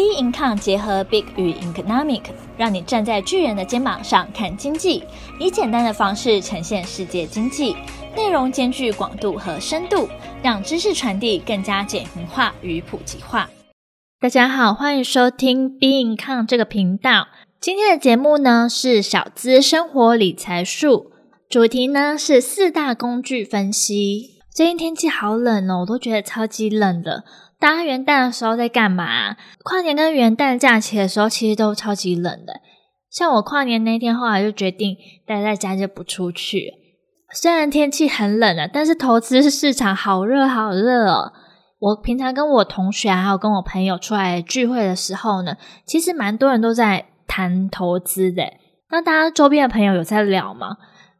B Income 结合 Big 与 Economic，让你站在巨人的肩膀上看经济，以简单的方式呈现世界经济，内容兼具广度和深度，让知识传递更加简明化与普及化。大家好，欢迎收听 Bincom 这个频道。今天的节目呢是小资生活理财术，主题呢是四大工具分析。最近天气好冷哦，我都觉得超级冷的。大家元旦的时候在干嘛？跨年跟元旦假期的时候，其实都超级冷的。像我跨年那天，后来就决定待在家就不出去。虽然天气很冷啊，但是投资市场好热好热哦。我平常跟我同学还有跟我朋友出来聚会的时候呢，其实蛮多人都在谈投资的。那大家周边的朋友有在聊吗？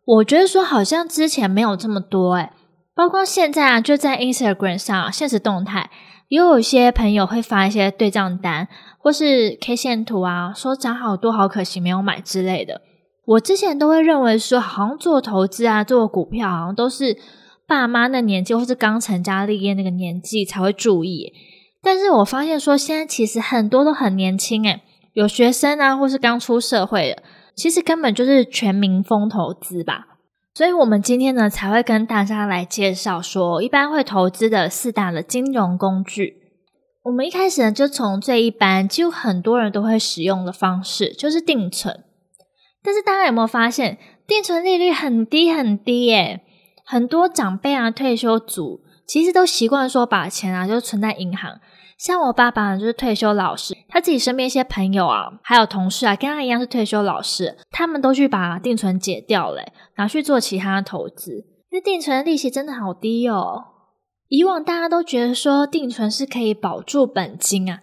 我觉得说好像之前没有这么多诶，包括现在啊，就在 Instagram 上现实动态。也有一些朋友会发一些对账单，或是 K 线图啊，说涨好多，好可惜没有买之类的。我之前都会认为说，好像做投资啊，做股票，好像都是爸妈那年纪，或是刚成家立业那个年纪才会注意。但是我发现说，现在其实很多都很年轻，诶，有学生啊，或是刚出社会的，其实根本就是全民疯投资吧。所以，我们今天呢，才会跟大家来介绍说，一般会投资的四大的金融工具。我们一开始呢，就从最一般，几乎很多人都会使用的方式，就是定存。但是，大家有没有发现，定存利率很低很低耶？很多长辈啊，退休族其实都习惯说，把钱啊，就存在银行。像我爸爸，就是退休老师，他自己身边一些朋友啊，还有同事啊，跟他一样是退休老师，他们都去把定存解掉了，拿去做其他投资。因为定存的利息真的好低哦。以往大家都觉得说定存是可以保住本金啊，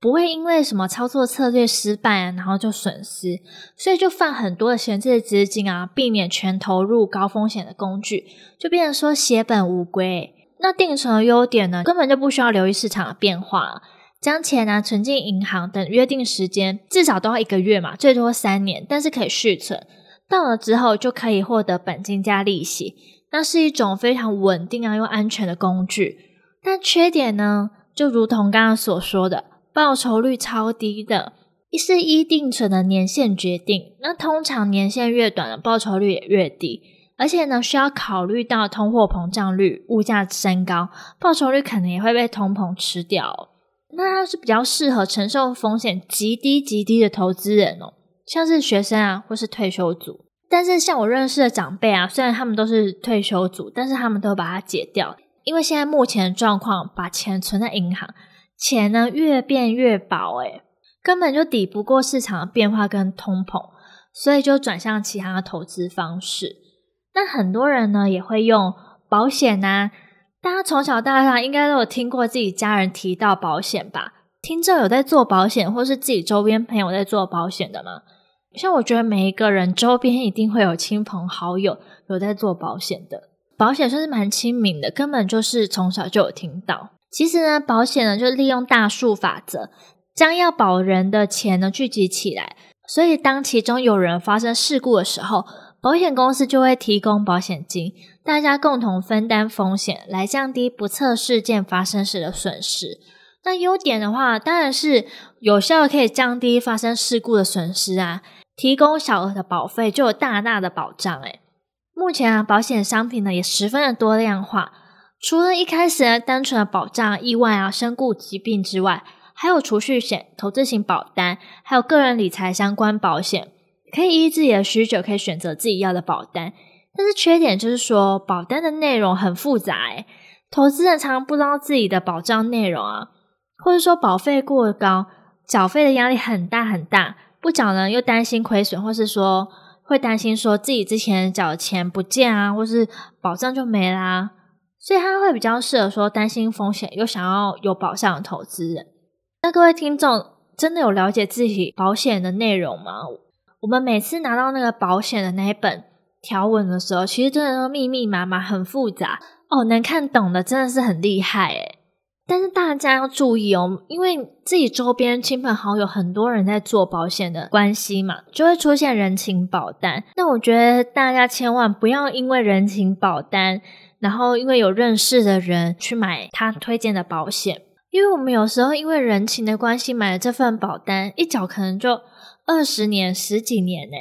不会因为什么操作策略失败，然后就损失，所以就放很多的闲置资金啊，避免全投入高风险的工具，就变成说血本无归。那定存的优点呢，根本就不需要留意市场的变化，将钱呢、啊、存进银行，等约定时间，至少都要一个月嘛，最多三年，但是可以续存，到了之后就可以获得本金加利息，那是一种非常稳定啊又安全的工具。但缺点呢，就如同刚刚所说的，报酬率超低的，一是依定存的年限决定，那通常年限越短的报酬率也越低。而且呢，需要考虑到通货膨胀率、物价升高，报酬率可能也会被通膨吃掉。那它是比较适合承受风险极低极低的投资人哦，像是学生啊，或是退休族。但是像我认识的长辈啊，虽然他们都是退休族，但是他们都把它解掉，因为现在目前的状况，把钱存在银行，钱呢越变越薄，诶，根本就抵不过市场的变化跟通膨，所以就转向其他投资方式。那很多人呢也会用保险呐、大家从小到大应该都有听过自己家人提到保险吧？听着有在做保险，或是自己周边朋友在做保险的吗？像我觉得每一个人周边一定会有亲朋好友有在做保险的，保险算是蛮亲民的，根本就是从小就有听到。其实呢，保险呢就利用大数法则，将要保人的钱呢聚集起来，所以当其中有人发生事故的时候，保险公司就会提供保险金，大家共同分担风险，来降低不测事件发生时的损失。那优点的话，当然是有效的可以降低发生事故的损失啊。提供小额的保费就有大大的保障。诶，目前啊，保险商品呢也十分的多样化，除了一开始呢单纯的保障意外啊、身故、疾病之外，还有储蓄险、投资型保单，还有个人理财相关保险。可以依自己的需求，可以选择自己要的保单，但是缺点就是说，保单的内容很复杂，投资人常常不知道自己的保障内容啊，或者说保费过高，缴费的压力很大很大，不缴呢又担心亏损，或是说会担心说自己之前缴的钱不见啊，或是保障就没啦，所以他会比较适合说担心风险又想要有保障的投资人。那各位听众真的有了解自己保险的内容吗？我们每次拿到那个保险的那一本条文的时候，其实真的都密密麻麻，很复杂哦。能看懂的真的是很厉害诶。但是大家要注意哦，因为自己周边亲朋好友很多人在做保险的关系嘛，就会出现人情保单。那我觉得大家千万不要因为人情保单，然后因为有认识的人去买他推荐的保险，因为我们有时候因为人情的关系买了这份保单，一缴可能就二十年、十几年呢，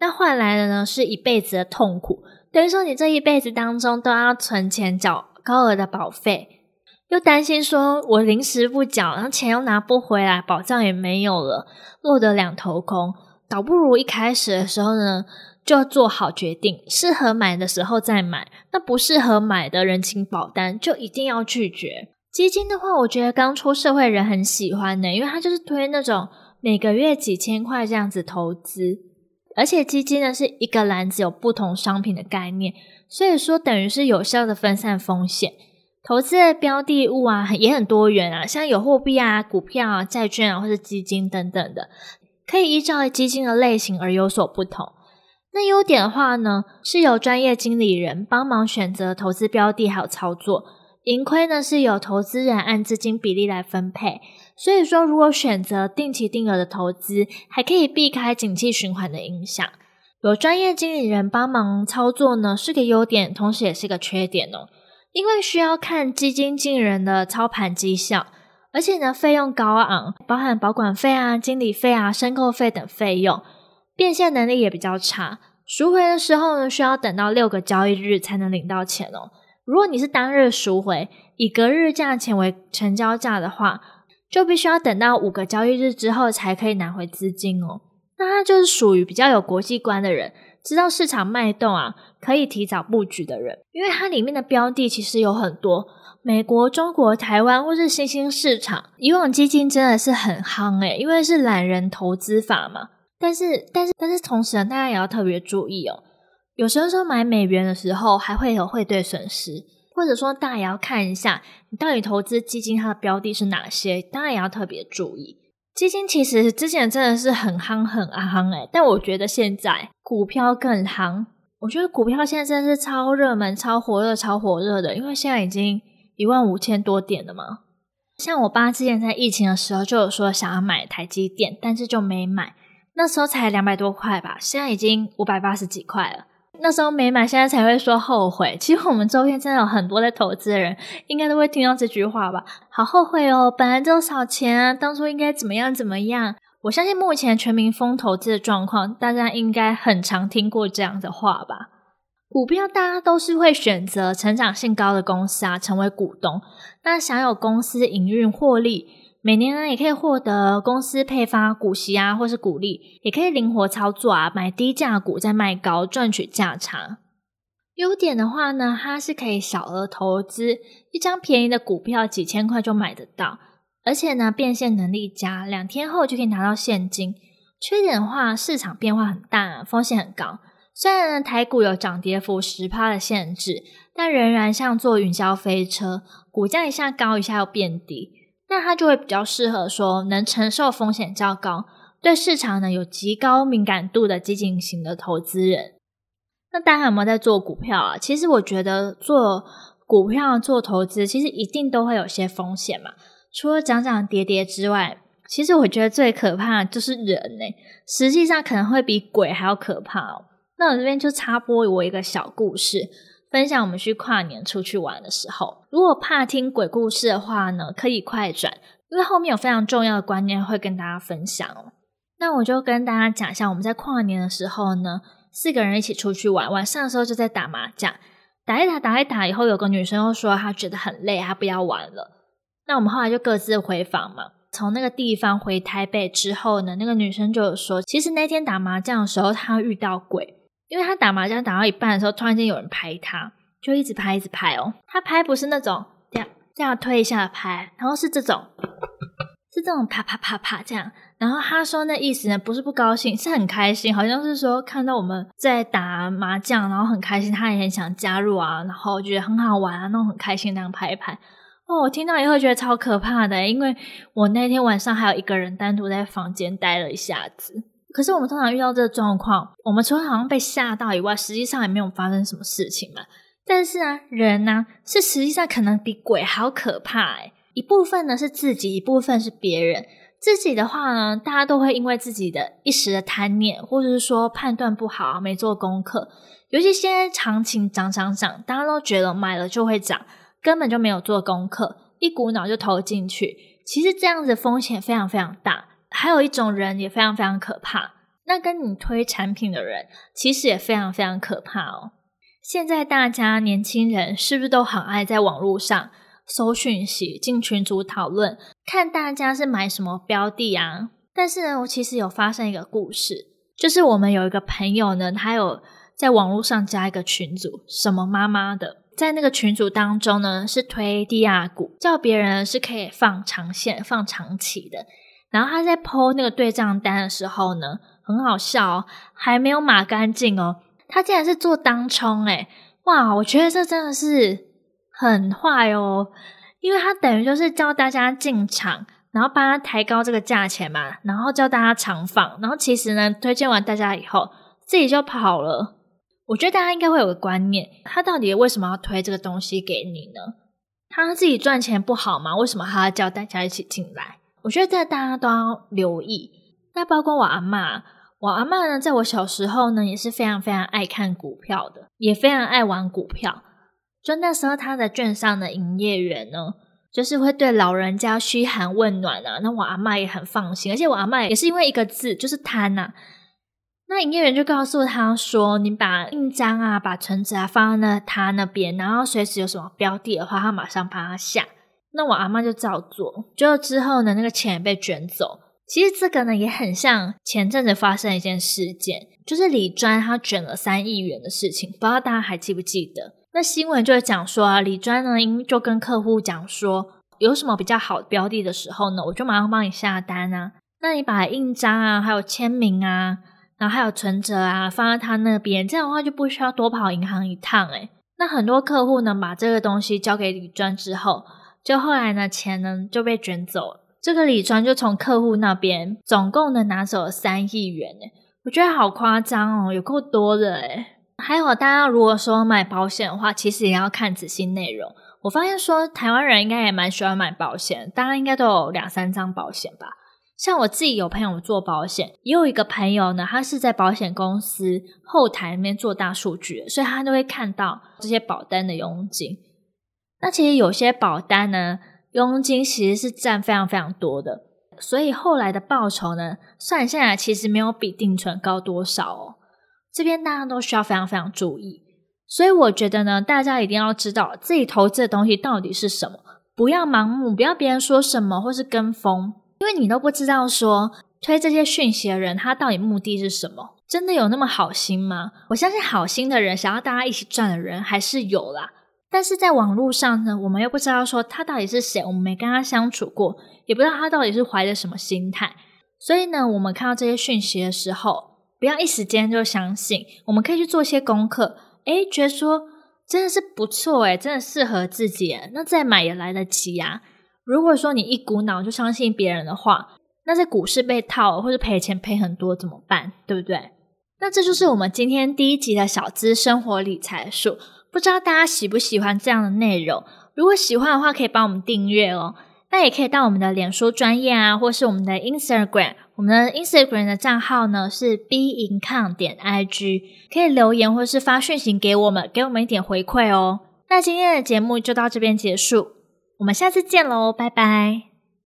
那换来的呢是一辈子的痛苦。等于说你这一辈子当中都要存钱缴高额的保费，又担心说我临时不缴，然后钱又拿不回来，保障也没有了，落得两头空。倒不如一开始的时候呢，就要做好决定，适合买的时候再买，那不适合买的人情保单就一定要拒绝。基金的话，我觉得刚出社会人很喜欢的，因为它就是推那种每个月几千块这样子投资，而且基金呢是一个篮子有不同商品的概念，所以说等于是有效的分散风险。投资的标的物啊也很多元啊，像有货币啊、股票啊、债券啊，或是基金等等的，可以依照基金的类型而有所不同。那优点的话呢，是由专业经理人帮忙选择投资标的还有操作。盈亏呢是由投资人按资金比例来分配，所以说如果选择定期定额的投资，还可以避开景气循环的影响。有专业经理人帮忙操作呢，是个优点，同时也是个缺点哦，因为需要看基金经理人的操盘绩效，而且呢费用高昂，包含保管费啊、经理费啊、申购费等费用，变现能力也比较差，赎回的时候呢需要等到六个交易日才能领到钱哦。如果你是当日赎回，以隔日价钱为成交价的话，就必须要等到五个交易日之后才可以拿回资金哦。那它就是属于比较有国际观的人，知道市场脉动啊，可以提早布局的人。因为它里面的标的其实有很多，美国、中国、台湾或是新兴市场。以往基金真的是很夯诶，因为是懒人投资法嘛。但是，但是，但是同时呢，大家也要特别注意哦。有时候说买美元的时候，还会有汇兑损失，或者说大家也要看一下，你到底投资基金它的标的是哪些，当然也要特别注意。基金其实之前真的是很夯很夯诶，但我觉得现在股票更夯。我觉得股票现在真的是超热门、超火热、超火热的，因为现在已经一万五千多点了嘛。像我爸之前在疫情的时候就有说想要买台积电，但是就没买，那时候才两百多块吧，现在已经五百八十几块了。那时候没买，现在才会说后悔。其实我们周边真的有很多在投资人，应该都会听到这句话吧？好后悔哦，本来就少钱啊，当初应该怎么样怎么样。我相信目前全民风投资的状况，大家应该很常听过这样的话吧？股票大家都是会选择成长性高的公司啊，成为股东，那享有公司营运获利。每年呢，也可以获得公司配发股息啊，或是股利，也可以灵活操作啊，买低价股再卖高，赚取价差。优点的话呢，它是可以小额投资，一张便宜的股票几千块就买得到，而且呢，变现能力佳，两天后就可以拿到现金。缺点的话，市场变化很大，风险很高。虽然呢，台股有涨跌幅十趴的限制，但仍然像坐云霄飞车，股价一下高，一下又变低。那它就会比较适合说能承受风险较高、对市场呢有极高敏感度的基金型的投资人。那大家有没有在做股票啊？其实我觉得做股票做投资，其实一定都会有些风险嘛。除了涨涨跌跌之外，其实我觉得最可怕的就是人呢、欸。实际上可能会比鬼还要可怕哦。那我这边就插播我一个小故事。分享我们去跨年出去玩的时候，如果怕听鬼故事的话呢，可以快转，因为后面有非常重要的观念会跟大家分享哦。那我就跟大家讲一下，我们在跨年的时候呢，四个人一起出去玩，晚上的时候就在打麻将，打一打打一打以后，有个女生又说她觉得很累，她不要玩了。那我们后来就各自回房嘛。从那个地方回台北之后呢，那个女生就有说，其实那天打麻将的时候，她遇到鬼。因为他打麻将打到一半的时候，突然间有人拍他，就一直拍，一直拍哦。他拍不是那种这样这样推一下拍，然后是这种，是这种啪啪啪啪这样。然后他说那意思呢，不是不高兴，是很开心，好像是说看到我们在打麻将，然后很开心，他也很想加入啊，然后觉得很好玩啊，那种很开心那样拍一拍。哦，我听到以后觉得超可怕的，因为我那天晚上还有一个人单独在房间待了一下子。可是我们通常遇到这个状况，我们除了好像被吓到以外，实际上也没有发生什么事情嘛。但是啊，人呢、是实际上可能比鬼还要可怕诶。一部分呢是自己，一部分是别人。自己的话呢，大家都会因为自己的一时的贪念，或者是说判断不好，没做功课。尤其现在行情涨涨涨，大家都觉得买了就会涨，根本就没有做功课。一股脑就投进去，其实这样子风险非常非常大。还有一种人也非常非常可怕，那跟你推产品的人其实也非常非常可怕哦。现在大家年轻人是不是都很爱在网络上搜讯息、进群组讨论，看大家是买什么标的啊？但是呢，我其实有发生一个故事，就是我们有一个朋友呢，他有在网络上加一个群组，什么妈妈的。在那个群组当中呢，是推低价股，叫别人是可以放长线、放长期的。然后他在 po 那个对账单的时候呢，很好笑哦，还没有码干净哦，他竟然是做当冲诶，哇！我觉得这真的是很坏哦，因为他等于就是叫大家进场，然后帮他抬高这个价钱嘛，然后叫大家长放，然后其实呢，推荐完大家以后，自己就跑了。我觉得大家应该会有个观念，他到底为什么要推这个东西给你呢？他自己赚钱不好吗？为什么还要叫大家一起进来？我觉得这大家都要留意。那包括我阿嬷，我阿嬷呢，在我小时候呢，也是非常非常爱看股票的，也非常爱玩股票。就那时候，他的券商的营业员呢，就是会对老人家嘘寒问暖啊。那我阿嬷也很放心，而且我阿嬷也是因为一个字，就是贪呐。那营业员就告诉他说：“你把印章啊，把存折啊放在那他那边，然后随时有什么标的的话，他马上帮他下。”那我阿妈就照做，就之后呢，那个钱也被卷走。其实这个呢，也很像前阵子发生一件事件，就是李专他卷了三亿元的事情，不知道大家还记不记得？那新闻就会讲说啊，李专呢，因就跟客户讲说，有什么比较好的标的的时候呢，我就马上帮你下单啊。那你把印章啊，还有签名啊。然后还有存折啊，放在他那边，这样的话就不需要多跑银行一趟诶。那很多客户呢，把这个东西交给李专之后，就后来呢，钱呢就被卷走了。这个理专就从客户那边总共呢拿走三亿元诶，我觉得好夸张哦，有够多的诶。还有大家如果说买保险的话，其实也要看仔细内容。我发现说台湾人应该也蛮喜欢买保险，大家应该都有两三张保险吧。像我自己有朋友做保险，也有一个朋友呢，他是在保险公司后台里面做大数据，所以他都会看到这些保单的佣金。那其实有些保单呢，佣金其实是占非常非常多的，所以后来的报酬呢，算下来其实没有比定存高多少哦。这边大家都需要非常非常注意，所以我觉得呢，大家一定要知道自己投资的东西到底是什么，不要盲目，不要别人说什么或是跟风。因为你都不知道说推这些讯息的人，他到底目的是什么？真的有那么好心吗？我相信好心的人，想要大家一起赚的人还是有啦。但是在网络上呢，我们又不知道说他到底是谁，我们没跟他相处过，也不知道他到底是怀着什么心态。所以呢，我们看到这些讯息的时候，不要一时间就相信，我们可以去做些功课。诶，觉得说真的是不错，诶，真的适合自己，那再买也来得及呀。如果说你一股脑就相信别人的话，那在股市被套或者赔钱赔很多怎么办？对不对？那这就是我们今天第一集的小资生活理财术。不知道大家喜不喜欢这样的内容？如果喜欢的话，可以帮我们订阅哦。那也可以到我们的脸书专业啊，或是我们的 Instagram。我们的 Instagram 的账号呢是 bincome 点 IG，可以留言或是发讯息给我们，给我们一点回馈哦。那今天的节目就到这边结束。我们下次见喽，拜拜。